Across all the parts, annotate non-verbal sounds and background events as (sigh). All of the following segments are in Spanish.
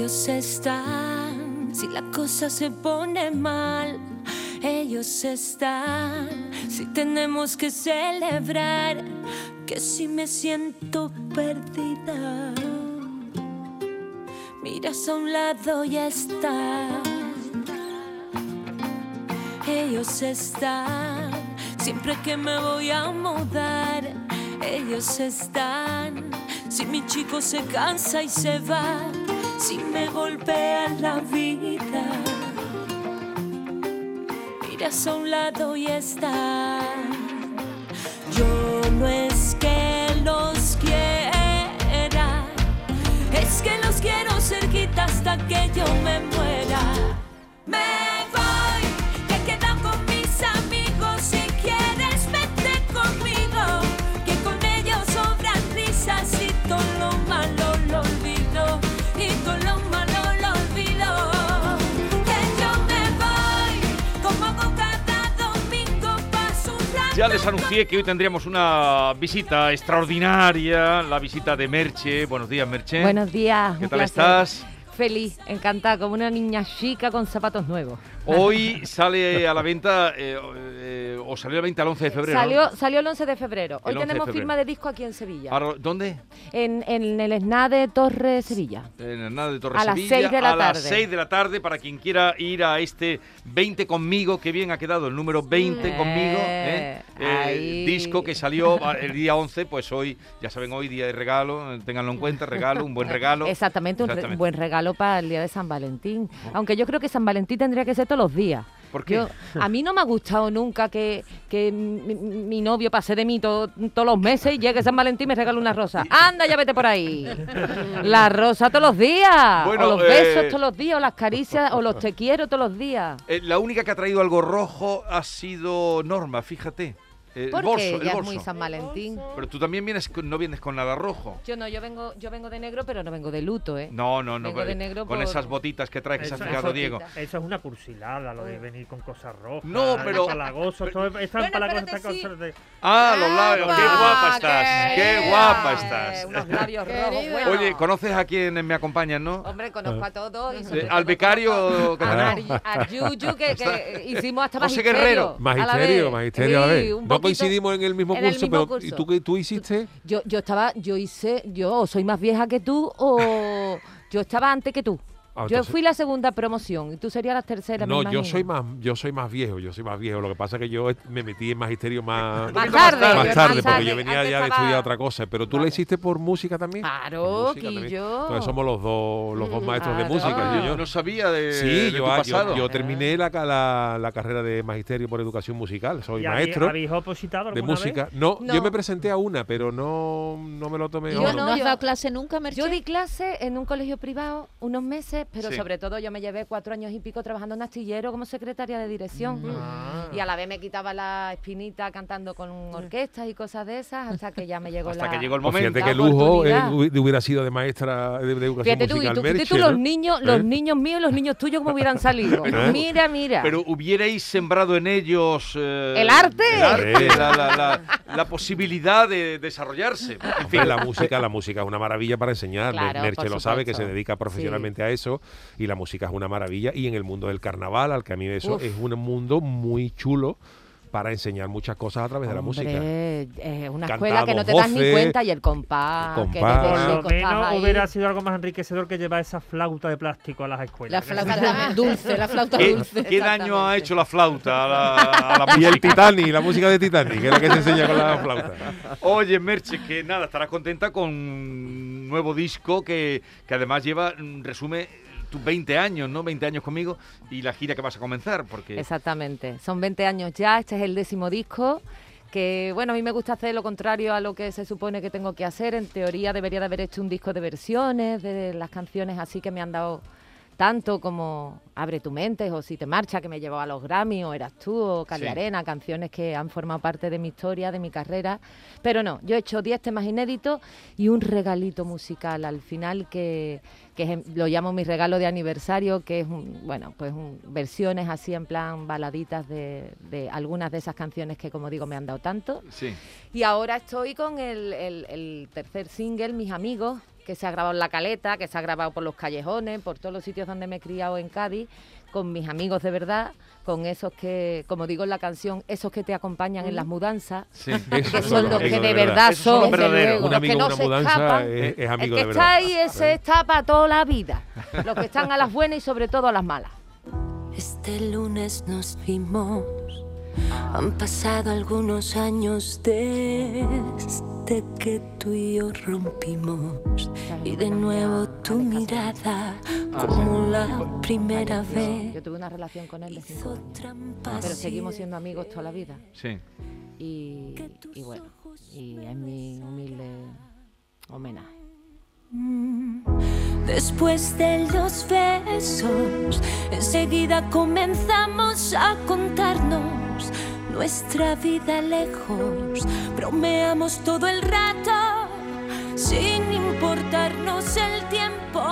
Ellos están, si la cosa se pone mal, ellos están, si tenemos que celebrar, que si me siento perdida. Miras a un lado y están, ellos están, siempre que me voy a mudar, ellos están, si mi chico se cansa y se va, si me golpea la vida. Miras a un lado y están, Ya les anuncié que hoy tendríamos una visita extraordinaria, la visita de Merche. Buenos días, Merche. Buenos días. ¿Qué tal placer. estás? Feliz, encantada, como una niña chica con zapatos nuevos. Hoy (laughs) sale a la venta, eh, eh, o salió a la venta el 11 de febrero. ¿no? Salió, salió el 11 de febrero. El 11 Hoy tenemos febrero. firma de disco aquí en Sevilla. Ahora, ¿Dónde? En, en el SNA de Torre Sevilla. En el nada de Torre A las Sevilla, seis de la a las tarde. 6 de la tarde para quien quiera ir a este 20 conmigo, que bien ha quedado el número 20 Eh, conmigo, ¿eh? Disco que salió a- el día 11, pues hoy, ya saben, hoy día de regalo, ténganlo en cuenta, regalo, un buen regalo. (laughs) Exactamente, un, re- buen regalo para el día de San Valentín. Aunque yo creo que San Valentín tendría que ser todos los días. ¿Por qué? Yo- a mí no me ha gustado nunca que, que mi, mi novio pase de mí to- todos los meses y llegue San Valentín y me regale una rosa. Anda, ya vete por ahí. La rosa todos los días. Bueno, o los besos eh, todos los días, o las caricias, o los te quiero todos los días. Eh, la única que ha traído algo rojo ha sido Norma, fíjate. Eh, el Porque bolso, el ya es bolso. muy San Valentín. Pero tú también vienes, con- no vienes con nada rojo. Yo no, yo vengo, yo vengo de negro, pero no vengo de luto, ¿eh? No, no, no. Vengo con- de negro con por- esas botitas que trae, que se ha Eso- fijado eso- Diego. Eso es una cursilada, lo de venir con cosas rojas. No, pero- Empalagoso, todo es Bueno, empalagoso, espérate, estas sí. cosas de... Ah, los labios, qué ¡Anda, guapa estás, qué querida! guapa Eh, estás. Unos labios rojos, Querida. bueno. Oye, ¿conoces a quienes me acompañan, no? Hombre, conozco a todos. y sobre Eh, todo al becario conozco que a, tenemos. Mar- a Yuyu, que, que hicimos hasta José magisterio. Guerrero. a la Magisterio, vez. magisterio a la Sí, vez. un No coincidimos en el mismo en el curso, mismo pero curso. ¿y tú qué tú hiciste? Yo, yo estaba, yo hice, yo soy más vieja que tú o yo estaba antes que tú. Ah, yo fui la segunda promoción y tú serías la tercera. me No, yo soy más, yo soy más viejo, yo soy más viejo. Lo que pasa es que yo me metí en magisterio más, tarde. más más tarde, porque yo venía ya de estudiar otra cosa. Pero tú Vale. la hiciste por música también. Claro, música también. yo. Entonces somos los dos, los dos maestros de música. Ah, yo- yo- no sabía de, Sí, de yo, tu yo- pasado. yo terminé la, la, la carrera de magisterio por educación musical. Soy ¿Y maestro ¿Habéis opositado de música. vez? No, No. yo me presenté a una, pero no, no me lo tomé. Yo ¿No, no, no, no has dado clase nunca, Merche? Yo di clase en un colegio privado unos meses, pero Sí. sobre todo yo me llevé cuatro años y pico trabajando en astillero como secretaria de dirección. Ah. Y a la vez me quitaba la espinita cantando con orquestas y cosas de esas hasta que ya me (laughs) llegó Hasta la... que llegó el Pues momento. fíjate qué lujo eh, hubiera sido de maestra de, de educación Fíjate tú, y tú, fíjate Merche, tú los ¿no? niños, los ¿Eh? niños míos y los niños tuyos cómo hubieran salido. (laughs) ¿Eh? Mira, mira. Pero hubierais sembrado en ellos... eh, ¿El arte? el arte, Sí. la, la- la- la posibilidad de desarrollarse. En (laughs) Hombre, fin, la música, la música es una maravilla para enseñar. Claro, Merche lo sabe que se dedica profesionalmente a eso y la música es una maravilla. Y en el mundo del carnaval, al que a mí eso Uf. es un mundo muy chulo para enseñar muchas cosas a través de la música. Hombre, es una Cantado escuela que no te das ni cuenta y el compás, el que compás. Por lo estás menos ahí. hubiera sido algo más enriquecedor que llevar esa flauta de plástico a las La escuelas. flauta (laughs) dulce, la flauta ¿qué, dulce. qué daño ha hecho la flauta a la, a la (laughs) Y el? Titanic, la música de Titanic, que es la que se enseña con la flauta. Oye, Merche, que nada, estarás contenta con un nuevo disco que, que además lleva, mm, resume tus 20 años, ¿no? 20 años conmigo y la gira que vas a comenzar, porque... Exactamente. Son 20 años ya, este es el décimo disco. Que bueno, a mí me gusta hacer lo contrario a lo que se supone que tengo que hacer. En teoría debería de haber hecho un disco de versiones de las canciones así que me han dado tanto como Abre tu mente o Si te marcha, que me llevó a los Grammy, o Eras tú, o Cali Sí. Arena, canciones que han formado parte de mi historia, de mi carrera. Pero no, yo he hecho 10 temas inéditos y un regalito musical al final que, que es lo llamo mi regalo de aniversario, que es, un, bueno, pues un- versiones así en plan baladitas de, de algunas de esas canciones que, como digo, me han dado tanto. Sí. Y ahora estoy con el, el- el tercer single, Mis Amigos, que se ha grabado en La Caleta, que se ha grabado por los callejones, por todos los sitios donde me he criado en Cádiz, con mis amigos de verdad, con esos que, como digo en la canción, esos que te acompañan en las mudanzas, Sí. Que son los que de verdad. son son, los desde verdaderos. luego, Un los amigo que no una se mudanza escapan. es, es amigo El de que verdad. está ahí, ese está para toda la vida. Los que están a las buenas y sobre todo a las malas. Este lunes nos vimos. Han pasado algunos años desde que tú y yo rompimos. Y de nuevo tu mirada, como la primera vez, Yo tuve una relación con él de cinco hizo años, trampas. pero seguimos siendo amigos toda la vida. Sí. Y, y bueno, y es mi humilde homenaje. Después de los besos, enseguida comenzamos a contarnos nuestra vida lejos. Bromeamos todo el rato, sin importarnos el tiempo.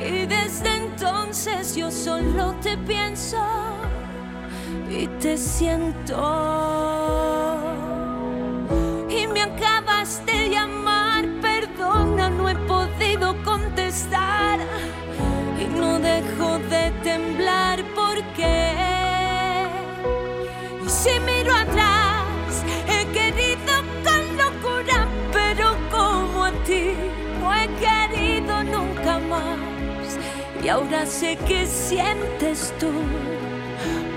Y desde entonces yo solo te pienso y te siento. Y me acabas de llamar, perdona, no he podido contestar. Y no dejo de temblar porque. Si miro atrás, he querido con locura, pero como a ti no he querido nunca más. Y ahora sé que sientes tú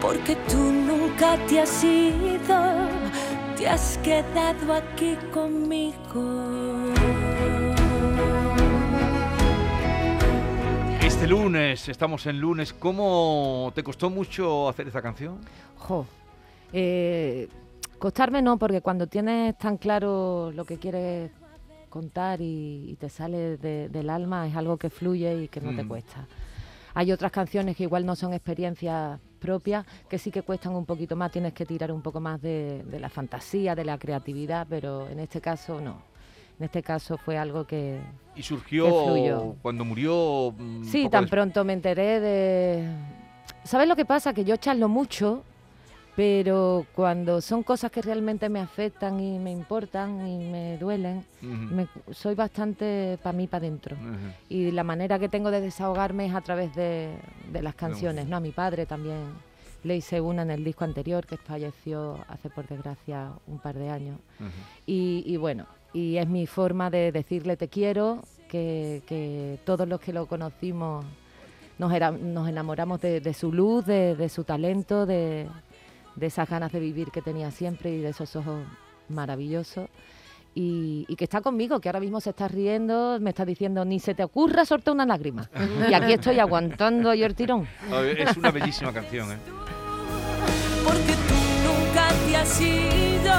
porque tú nunca te has ido, te has quedado aquí conmigo. Este lunes, estamos en lunes. ¿Cómo te costó mucho hacer esta canción? Jo, eh, costarme no, porque cuando tienes tan claro lo que quieres contar y, y te sale de- del alma es algo que fluye y que no te Mm. cuesta. Hay otras canciones que igual no son experiencias propias, que sí que cuestan un poquito más, tienes que tirar un poco más de, de la fantasía, de la creatividad, pero en este caso no. En este caso fue algo que, Y surgió Que fluyó. cuando murió. mm, Sí, tan pronto me enteré de... ¿Sabes lo que pasa? Que yo charlo mucho, pero cuando son cosas que realmente me afectan y me importan y me duelen, Ujú. me- soy bastante para mí, para adentro. Y la manera que tengo de desahogarme es a través de, de las canciones, ¿no? A mi padre también le hice una en el disco anterior, que falleció hace por desgracia un par de años. Y, y bueno, y es mi forma de decirle te quiero, que, que todos los que lo conocimos nos, era- nos enamoramos de, de su luz, de, de su talento, de, de esas ganas de vivir que tenía siempre y de esos ojos maravillosos. Y, y que está conmigo, que ahora mismo se está riendo, me está diciendo, ni se te ocurra soltar una lágrima. Y aquí estoy aguantando yo el tirón. Es una bellísima canción, ¿eh? Porque tú nunca te has ido,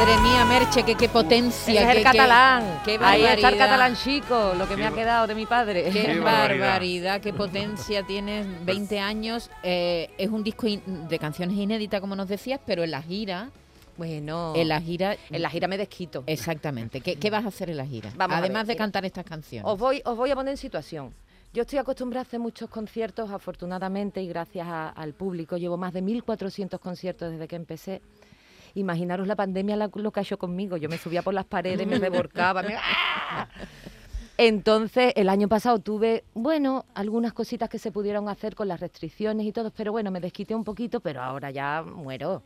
Madre mía, Merche, que qué potencia. es qué- el qué- catalán. qué Ahí está el barbaridad. catalán chico, lo que me Qué ha ba- quedado de mi padre. Qué, Qué barbaridad. barbaridad. qué potencia tienes, 20 años. eh, es un disco de canciones inéditas, como nos decías, pero en la gira, Bueno, en la gira, en la gira me desquito. exactamente. ¿Qué, qué vas a hacer en la gira? Vamos Además ver, de mira. cantar estas canciones. Os voy, os voy a poner en situación. Yo estoy acostumbrada a hacer muchos conciertos, afortunadamente, y gracias a- al público. Llevo más de 1.400 conciertos desde que empecé. Imaginaros la pandemia la- lo que ha hecho conmigo. Yo me subía por las paredes, me revolcaba. me- ¡Ah! Entonces, el año pasado tuve, bueno, algunas cositas que se pudieron hacer con las restricciones y todo, pero bueno, me desquité un poquito, pero ahora ya muero.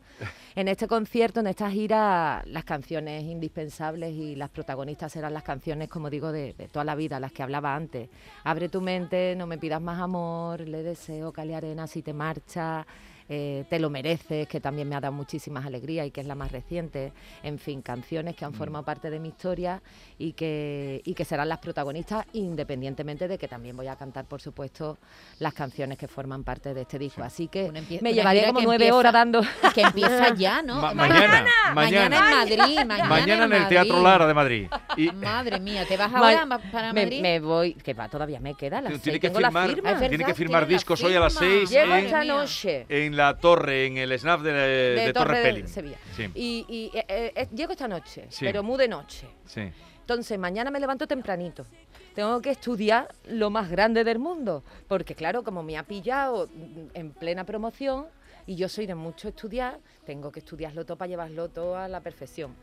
En este concierto, en esta gira, las canciones indispensables y las protagonistas serán las canciones, como digo, de, de toda la vida, las que hablaba antes. Abre tu mente, no me pidas más amor, le deseo, Cali Arena, si te marcha. Eh, te lo mereces, que también me ha dado muchísimas alegrías y que es la más reciente. En fin, canciones que han formado parte de mi historia y que, y que serán las protagonistas, independientemente de que también voy a cantar, por supuesto, las canciones que forman parte de este disco. Así que me llevaría como nueve empieza- horas dando. Que empieza ya, ¿no? Ma- mañana, mañana, Mañana en Madrid. Mañana, Mañana en el Teatro. Lara de Madrid. Y Madre mía, ¿te vas ahora ma- para Madrid? me voy, que va, todavía me queda las tiene seis, que tengo la firmar, firma. Es verdad, tiene que firmar discos hoy a las. 6 Llego esta noche. en la torre, en el snap de, de, Torre, de Pelín. Sevilla. Sí, Y, y, eh, eh, llego esta noche, Sí. pero muy de noche. sí. Entonces, mañana me levanto tempranito. tengo que estudiar lo más grande del mundo, porque claro, como me ha pillado en plena promoción y yo soy de mucho estudiar, tengo que estudiarlo todo para llevarlo todo a la perfección.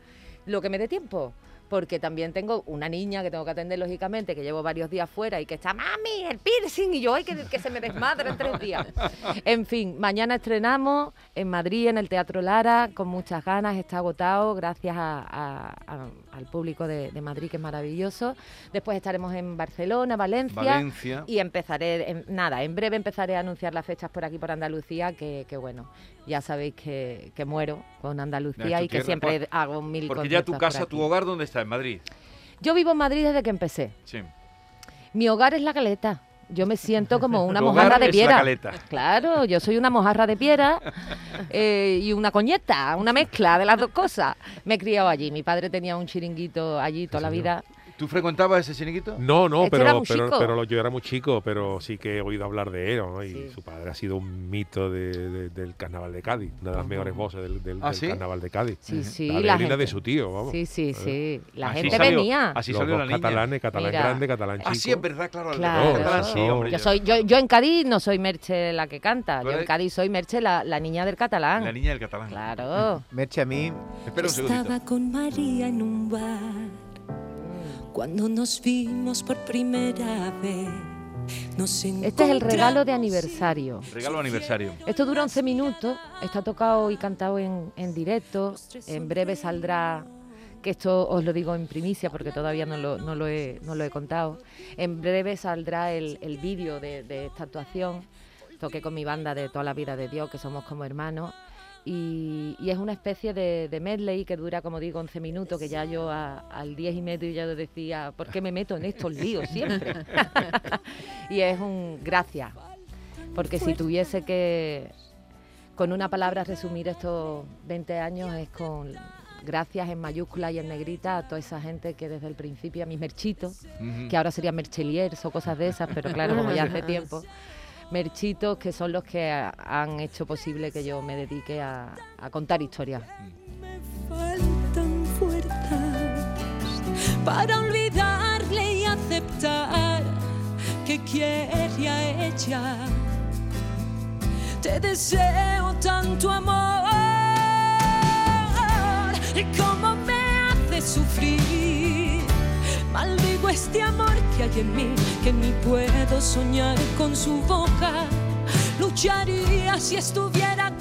Lo que me dé tiempo, porque también tengo una niña que tengo que atender lógicamente, que llevo varios días fuera y que está, mami, el piercing, y yo, ay, que, se me desmadre en tres días. En fin, mañana estrenamos en Madrid, en el Teatro Lara, con muchas ganas, está agotado, gracias a- al público de, de Madrid, que es maravilloso. Después estaremos en Barcelona, Valencia. Valencia. Y empezaré, en- nada, en breve empezaré a anunciar las fechas por aquí, por Andalucía, que, que bueno, ya sabéis que, que muero con Andalucía y que tierra, siempre por- hago mil Porque ya tu casa, tu hogar, ¿dónde está? En Madrid. Yo vivo en Madrid desde que empecé. Sí. Mi hogar es la caleta. Yo me siento como una mojarra de piedra. Claro, yo soy una mojarra de piedra (laughs) eh, y una coñeta, una mezcla de las dos cosas. Me he criado allí. Mi padre tenía un chiringuito allí toda la vida. ¿Tú frecuentabas ese chiringuito? No, no, Este pero, pero, chico. yo era muy chico, pero sí que he oído hablar de él, ¿no? Y Sí. su padre ha sido un mito de- de- del carnaval de Cádiz, una de las mejores voces del, del- ¿Ah, del sí? carnaval de Cádiz. Sí, sí, la la gente- de su tío, vamos. Sí, sí, sí. La Así gente salió- venía. Así Los salió dos la niña. catalanes, catalán Mira. grande, catalán chico. Ah, sí, es verdad, claro. el Claro. catalán, sí, hombre, Yo, soy, yo, yo en Cádiz no soy Merche la que canta. Yo en Cádiz soy Merche la, la niña del catalán. La niña del catalán. Claro. Merche, a mí Espera un segundito. Estaba con María en un bar cuando nos vimos por primera vez. Nos Este es el regalo de aniversario. Regalo de aniversario. Esto dura 11 minutos, está tocado y cantado en, en directo. En breve saldrá, que esto os lo digo en primicia porque todavía no lo, no lo, he, no lo he contado. En breve saldrá el, el vídeo de, de esta actuación. Toqué con mi banda de toda la vida de Dios, que somos como hermanos. Y, y es una especie de, de medley que dura, como digo, 11 minutos, que ya yo a- al 10 y medio ya decía, ¿por qué me meto en estos líos siempre? (laughs) y es un gracias, porque si tuviese que con una palabra resumir estos 20 años es con gracias en mayúscula y en negrita a toda esa gente que desde el principio, a mis merchitos, que ahora serían mercheliers o cosas de esas, pero claro, (laughs) como ya hace tiempo, merchitos que son los que ha- han hecho posible que yo me dedique a, a contar historias. Me faltan fuerzas para olvidarle y aceptar que quiere a ella. Te deseo tanto amor y cómo me hace sufrir. Maldigo este amor que hay en mí, que ni puedo soñar con su boca. Lucharía si estuviera.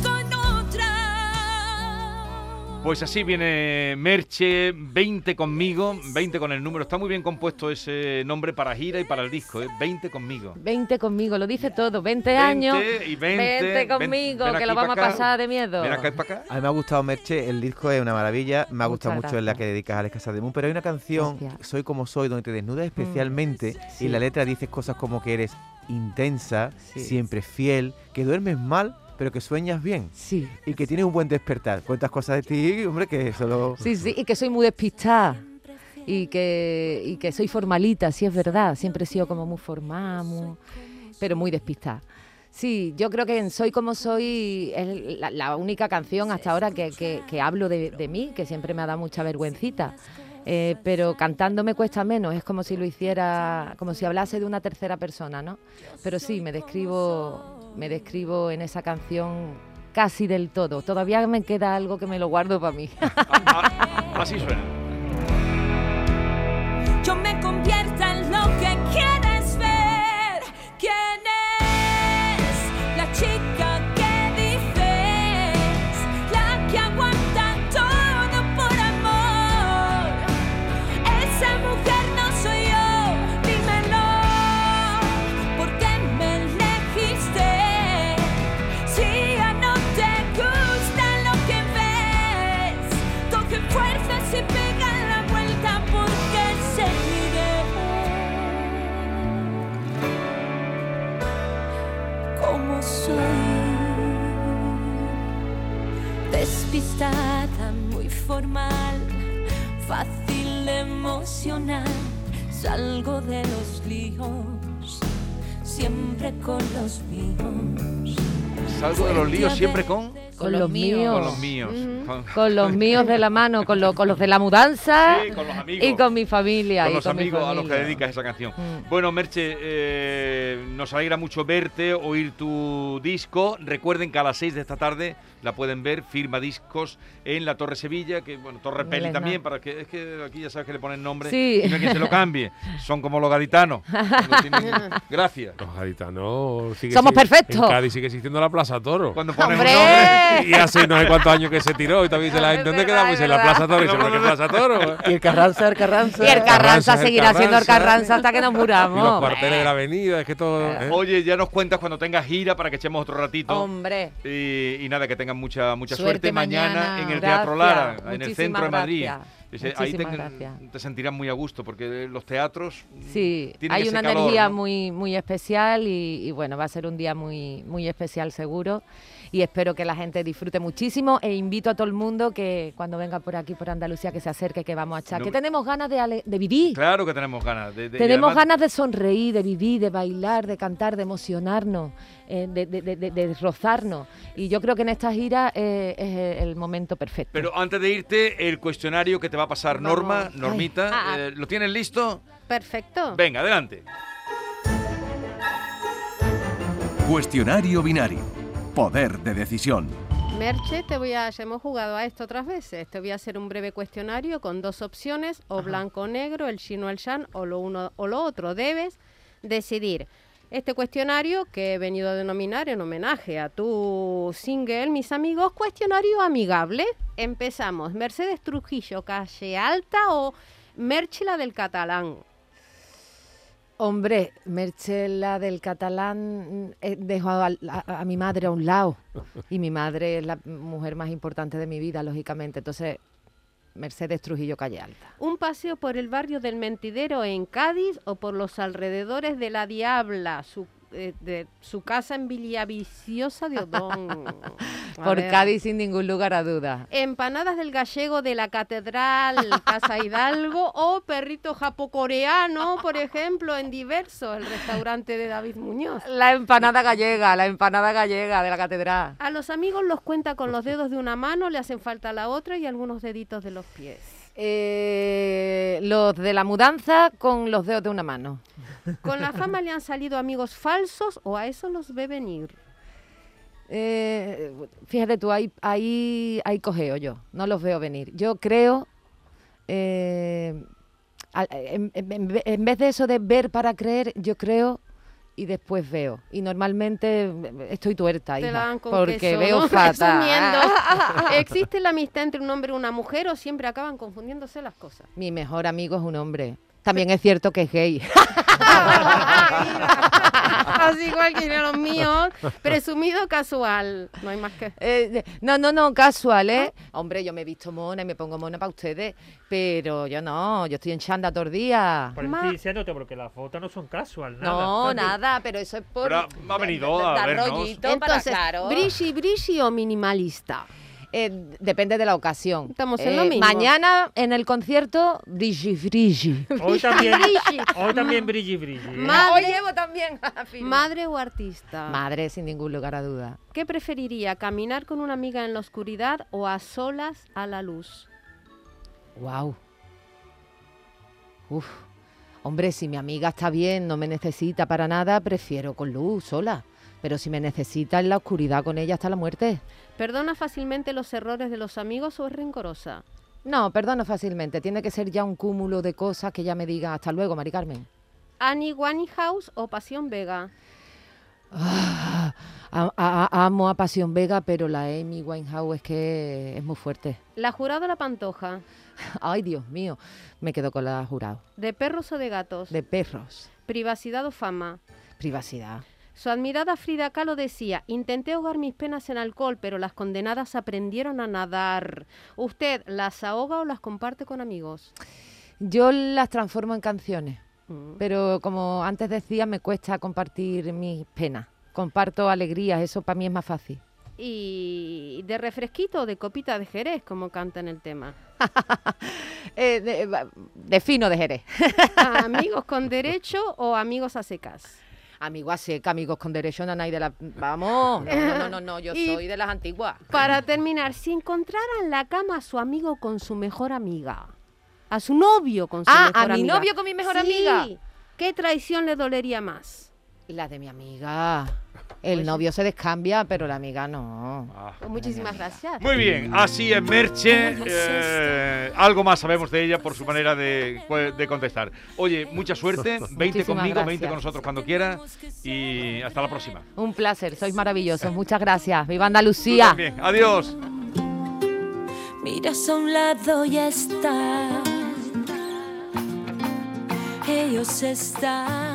Pues así viene Merche, 20 conmigo, 20 con el número. Está muy bien compuesto ese nombre para gira y para el disco, ¿eh? 20 conmigo. 20 conmigo, lo dice todo, 20, 20 años, y 20, ven- conmigo, ven que lo vamos a pasar de miedo. Ven acá y para acá. A mí me ha gustado Merche, el disco es una maravilla, me ha gustado Muchas mucho en la que dedicas a Alex Casademun, pero hay una canción, Gracias. Soy como soy, donde te desnudas especialmente sí. y en la letra dices cosas como que eres intensa, Sí. siempre fiel, que duermes mal, pero que sueñas bien Sí, y que tienes un buen despertar. Cuentas cosas de ti, hombre, que solo... sí, sí, y que soy muy despistada. Y que, y que soy formalita, sí es verdad. Siempre he sido como muy formal, muy- pero muy despistada. Sí, yo creo que en Soy como soy es la, la única canción hasta ahora que, que- que hablo de, de mí, que siempre me ha dado mucha vergüencita. Eh, pero cantando me cuesta menos, es como si lo hiciera, como si hablase de una tercera persona, ¿no? Pero sí, me describo, me describo en esa canción casi del todo. Todavía me queda algo que me lo guardo para mí. Ah, Así suena. yo me siempre con siempre con... Con los míos. Con los míos. Con, Con los míos de la mano, con, lo- con los de la mudanza (laughs) Sí, con los amigos. y con mi familia. con y los mi amigos a los que dedicas esa canción. Mm. Bueno, Merche, eh, nos alegra mucho verte, oír tu disco. Recuerden que a las 6 de esta tarde la pueden ver, firma discos en la Torre Sevilla, que bueno, Torre Peli también, para que es que aquí ya sabes que le ponen nombre Sí. y no hay quien se lo cambie. Son como los gaditanos. (laughs) Gracias. Los gaditanos sigue Somos si- perfectos. En Cádiz sigue existiendo la Plaza Toro. Cuando ponen ¡Hombre! nombre. Y hace no sé cuántos años que se tiró y también se la (laughs) Es ¿Dónde quedamos? En la. Plaza Toro. Y se No, no, ¿qué no. Plaza Toro? (laughs) Y el Carranza, el Carranza. Y el Carranza, seguirá siendo el Carranza. Hasta que nos Y los muramos. cuarteles de la avenida, es que todo. ¿eh? Oye, ya nos cuentas cuando tengas gira para que echemos otro ratito. Hombre. Y, y nada, que tengan mucha mucha suerte, Suerte mañana, mañana. en el Gracias, Teatro Lara, en el centro de Madrid. gracias, ahí te, te sentirás muy a gusto porque los teatros Sí, tienen hay una calor, energía ¿no? muy, muy especial y, y bueno, va a ser un día muy, muy especial seguro y espero que la gente disfrute muchísimo e invito a todo el mundo que cuando venga por aquí, por Andalucía, que se acerque, que vamos a echar, No que tenemos ganas de, ale- de vivir. Claro que tenemos ganas. De, de- y Tenemos además- ganas de sonreír, de vivir, de bailar, de cantar, de emocionarnos, eh, de, de- de- de- de rozarnos. Y yo creo que en esta gira eh, es el momento perfecto. Pero antes de irte, el cuestionario que te va a pasar Vamos. Norma, Ay. Normita, Ah. eh, ¿lo tienes listo? Perfecto. Venga, adelante. Cuestionario binario. Poder de decisión. Merche, te voy a, ya hemos jugado a esto otras veces. Te voy a hacer un breve cuestionario con dos opciones, o blanco o negro, el chino o el shan, o lo uno o lo otro. Debes decidir. Este cuestionario que he venido a denominar en homenaje a tu single, mis amigos, cuestionario amigable. Empezamos. Mercedes Trujillo, calle alta o Merchela del catalán. Hombre, Merchela del catalán eh, dejó a, a- a mi madre a un lado. Y mi madre es la mujer más importante de mi vida, lógicamente. Entonces, Mercedes Trujillo Calle Alta. Un paseo por el barrio del Mentidero en Cádiz o por los alrededores de La Diabla, su, de su casa en Villaviciosa de Odón. (laughs) Por ver. Cádiz sin ningún lugar a duda. Empanadas del gallego de la Catedral, Casa Hidalgo o perrito japocoreano, por ejemplo, en Diverso, el restaurante de David Muñoz. La empanada gallega, la empanada gallega de la catedral. A los amigos los cuenta con los dedos de una mano, le hacen falta la otra y algunos deditos de los pies. Eh, los de la mudanza con los dedos de una mano. ¿Con la fama le han salido amigos falsos o a eso los ve venir? Eh, fíjate tú, ahí, ahí, ahí cogeo yo, no los veo venir. Yo creo, eh, en, en- en ve- en vez de eso de ver para creer, yo creo y después veo. Y normalmente estoy tuerta, hija, porque queso, veo ¿no? (laughs) fatal. (laughs) ¿existe la amistad entre un hombre y una mujer o siempre acaban confundiéndose las cosas? Mi mejor amigo es un hombre. También es cierto que es gay. (laughs) Así igual que los míos, presumido casual, no hay más que... Eh, no, no, no, casual, ¿eh? Hombre, yo me he visto mona y me pongo mona para ustedes, pero yo no, yo estoy en chanda todo el día. Por estoy diciéndote, porque las fotos no son casual, nada. No, nada, pero eso es por... Pero ha venido a vernos. Entonces, claro. brishi, brishi o minimalista. Eh, depende de la ocasión. Estamos en lo Eh, mismo. Mañana en el concierto, brigi, frigi. (laughs) Hoy también, hoy también brilli brilli. ¿eh? Ma- Hoy llevo también. Madre o artista. Madre, sin ningún lugar a duda. ¿Qué preferiría, caminar con una amiga en la oscuridad o a solas a la luz? Wow. Uf. Hombre, si mi amiga está bien, no me necesita para nada, prefiero con luz, sola. Pero si me necesita en la oscuridad con ella hasta la muerte. ¿Perdona fácilmente los errores de los amigos o es rencorosa? No, perdono fácilmente. Tiene que ser ya un cúmulo de cosas que ya me diga hasta luego, Mari Carmen. ¿Annie Winehouse o Pasión Vega? Ah, a- a- amo a Pasión Vega, pero la Amy Winehouse es que es muy fuerte. ¿La jurado o la pantoja? Ay, Dios mío, me quedo con la jurado. ¿De perros o de gatos? De perros, ¿Privacidad o fama? privacidad. Su admirada Frida Kahlo decía, intenté ahogar mis penas en alcohol, pero las condenadas aprendieron a nadar. ¿Usted las ahoga o las comparte con amigos? Yo las transformo en canciones, Mm. pero como antes decía, me cuesta compartir mis penas. Comparto alegrías, eso para mí es más fácil. ¿Y de refresquito o de copita de Jerez, como canta en el tema? (laughs) Eh, de, de fino de Jerez. (laughs) ¿Amigos con derecho o amigos a secas? Amigos a seca, amigos con derecho de la... Vamos, no, no, no, no, no, yo (laughs) soy de las antiguas. Para terminar, si encontrara en la cama a su amigo con su mejor amiga, a su novio con su Ah, mejor a mi amiga. novio con mi mejor Sí. amiga. ¿Qué traición le dolería más? La de mi amiga. El Pues- novio se descambia, pero la amiga no. Ah. Pues muchísimas gracias. Muy bien, así es Merche. eh, algo más sabemos de ella por su manera de, de contestar. Oye, mucha suerte. 20 (laughs) Muchísimas conmigo, 20 gracias. con nosotros cuando quiera. Y hasta la próxima. Un placer, sois maravillosos. Muchas gracias. ¡Viva Tú Andalucía! también. Adiós. Miras a un lado y están. Ellos están.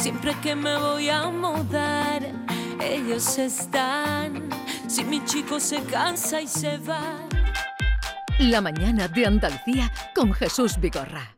Siempre que me voy a mudar, ellos están. Si mi chico se cansa y se va. La mañana de Andalucía con Jesús Vigorra.